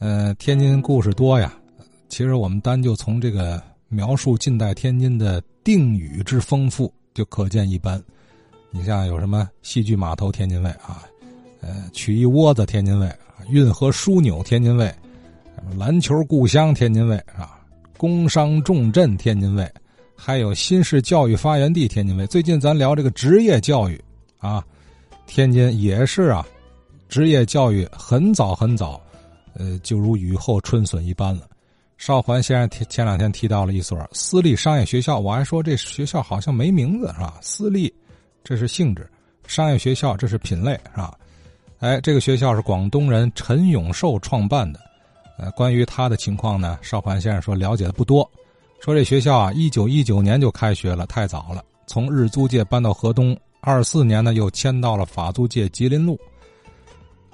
呃，天津故事多呀。其实我们单就从这个描述近代天津的定语之丰富，就可见一斑。你像有什么戏剧码头天津卫啊，呃，曲艺窝子天津卫，运河枢纽天津卫，篮球故乡天津卫啊，工商重镇天津卫，还有新式教育发源地天津卫。最近咱聊这个职业教育啊，天津也是啊，职业教育很早很早。呃，就如雨后春笋一般了。邵环先生前前两天提到了一所私立商业学校，我还说这学校好像没名字是吧？私立，这是性质；商业学校这是品类是吧？哎，这个学校是广东人陈永寿创办的。呃，关于他的情况呢，邵环先生说了解的不多，说这学校啊，一九一九年就开学了，太早了。从日租界搬到河东，二四年呢又迁到了法租界吉林路。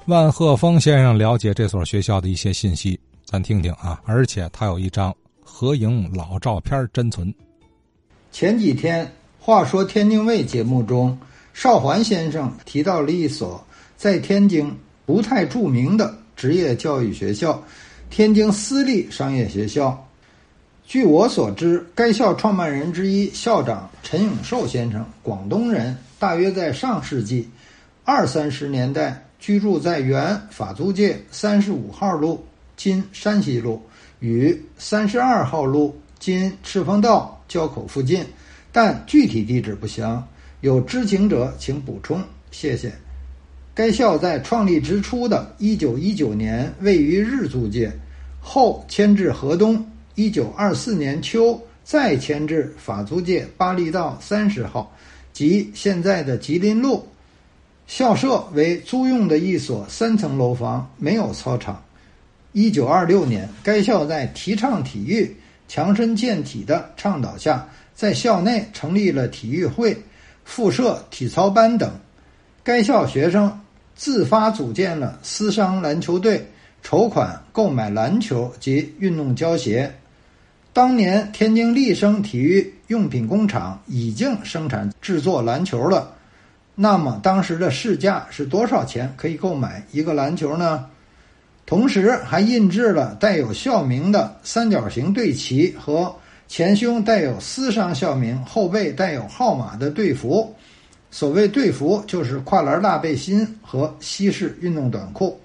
万鹤峰先生了解这所学校的一些信息，咱听听啊。而且他有一张合影老照片珍存。前几天，话说天津卫节目中，邵环先生提到了一所在天津不太著名的职业教育学校——天津私立商业学校。据我所知，该校创办人之一校长陈永寿先生，广东人，大约在上世纪二三十年代。居住在原法租界三十五号路（今山西路）与三十二号路（今赤峰道）交口附近，但具体地址不详。有知情者请补充，谢谢。该校在创立之初的一九一九年位于日租界，后迁至河东。一九二四年秋再迁至法租界八利道三十号，即现在的吉林路。校舍为租用的一所三层楼房，没有操场。一九二六年，该校在提倡体育、强身健体的倡导下，在校内成立了体育会，附设体操班等。该校学生自发组建了私商篮球队，筹款购买篮球及运动胶鞋。当年，天津立生体育用品工厂已经生产制作篮球了。那么当时的市价是多少钱可以购买一个篮球呢？同时还印制了带有校名的三角形队旗和前胸带有私商校名、后背带有号码的队服。所谓队服，就是跨栏大背心和西式运动短裤。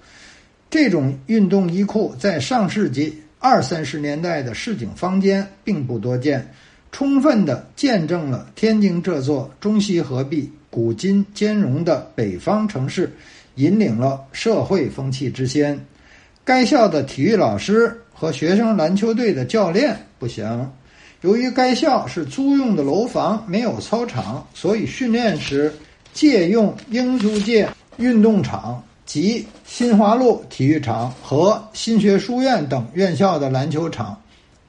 这种运动衣裤在上世纪二三十年代的市井坊间并不多见，充分的见证了天津这座中西合璧。古今兼容的北方城市，引领了社会风气之先。该校的体育老师和学生篮球队的教练不详。由于该校是租用的楼房，没有操场，所以训练时借用英租界运动场及新华路体育场和新学书院等院校的篮球场，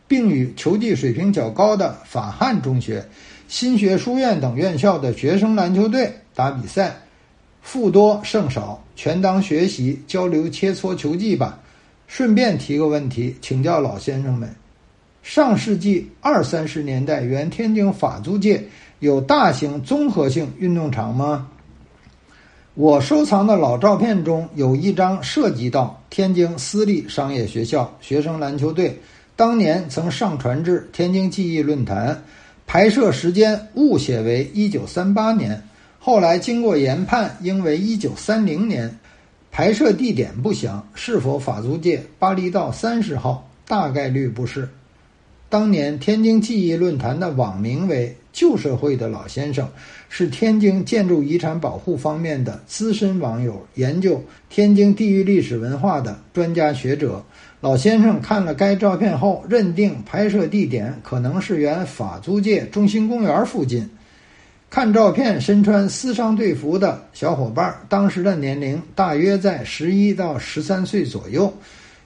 并与球技水平较高的法汉中学。新学书院等院校的学生篮球队打比赛，负多胜少，全当学习交流切磋球技吧。顺便提个问题，请教老先生们：上世纪二三十年代，原天津法租界有大型综合性运动场吗？我收藏的老照片中有一张涉及到天津私立商业学校学生篮球队，当年曾上传至天津记忆论坛。拍摄时间误写为一九三八年，后来经过研判应为一九三零年。拍摄地点不详，是否法租界巴黎道三十号？大概率不是。当年天津记忆论坛的网名为“旧社会的老先生”，是天津建筑遗产保护方面的资深网友，研究天津地域历史文化的专家学者。老先生看了该照片后，认定拍摄地点可能是原法租界中心公园附近。看照片，身穿私商队服的小伙伴，当时的年龄大约在十一到十三岁左右，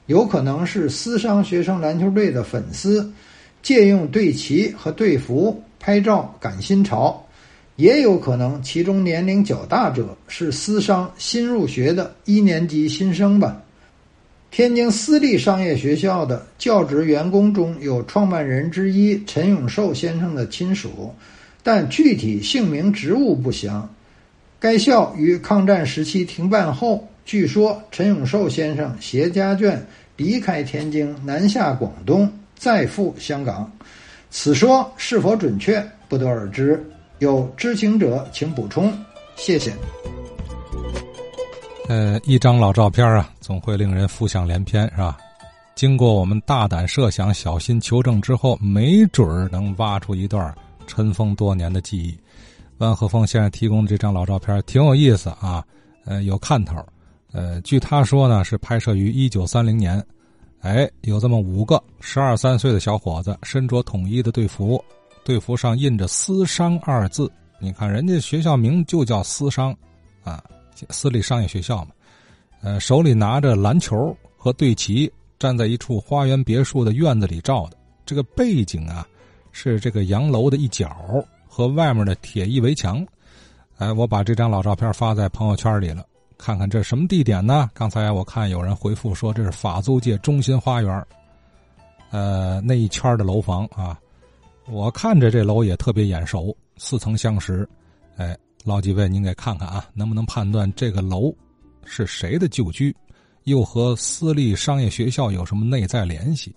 有可能是私商学生篮球队的粉丝，借用队旗和队服拍照赶新潮；也有可能其中年龄较大者是私商新入学的一年级新生吧。天津私立商业学校的教职员工中有创办人之一陈永寿先生的亲属，但具体姓名、职务不详。该校于抗战时期停办后，据说陈永寿先生携家眷离开天津，南下广东，再赴香港。此说是否准确，不得而知。有知情者请补充，谢谢。呃，一张老照片啊，总会令人浮想联翩，是吧？经过我们大胆设想、小心求证之后，没准能挖出一段尘封多年的记忆。万和峰先生提供的这张老照片挺有意思啊，呃，有看头。呃，据他说呢，是拍摄于一九三零年。哎，有这么五个十二三岁的小伙子，身着统一的队服，队服上印着“私商”二字。你看，人家学校名就叫私商，啊，私立商业学校嘛。呃，手里拿着篮球和队旗，站在一处花园别墅的院子里照的。这个背景啊，是这个洋楼的一角和外面的铁艺围墙。哎，我把这张老照片发在朋友圈里了。看看这什么地点呢？刚才我看有人回复说这是法租界中心花园，呃，那一圈的楼房啊，我看着这楼也特别眼熟，似曾相识。哎，老几位您给看看啊，能不能判断这个楼是谁的旧居，又和私立商业学校有什么内在联系？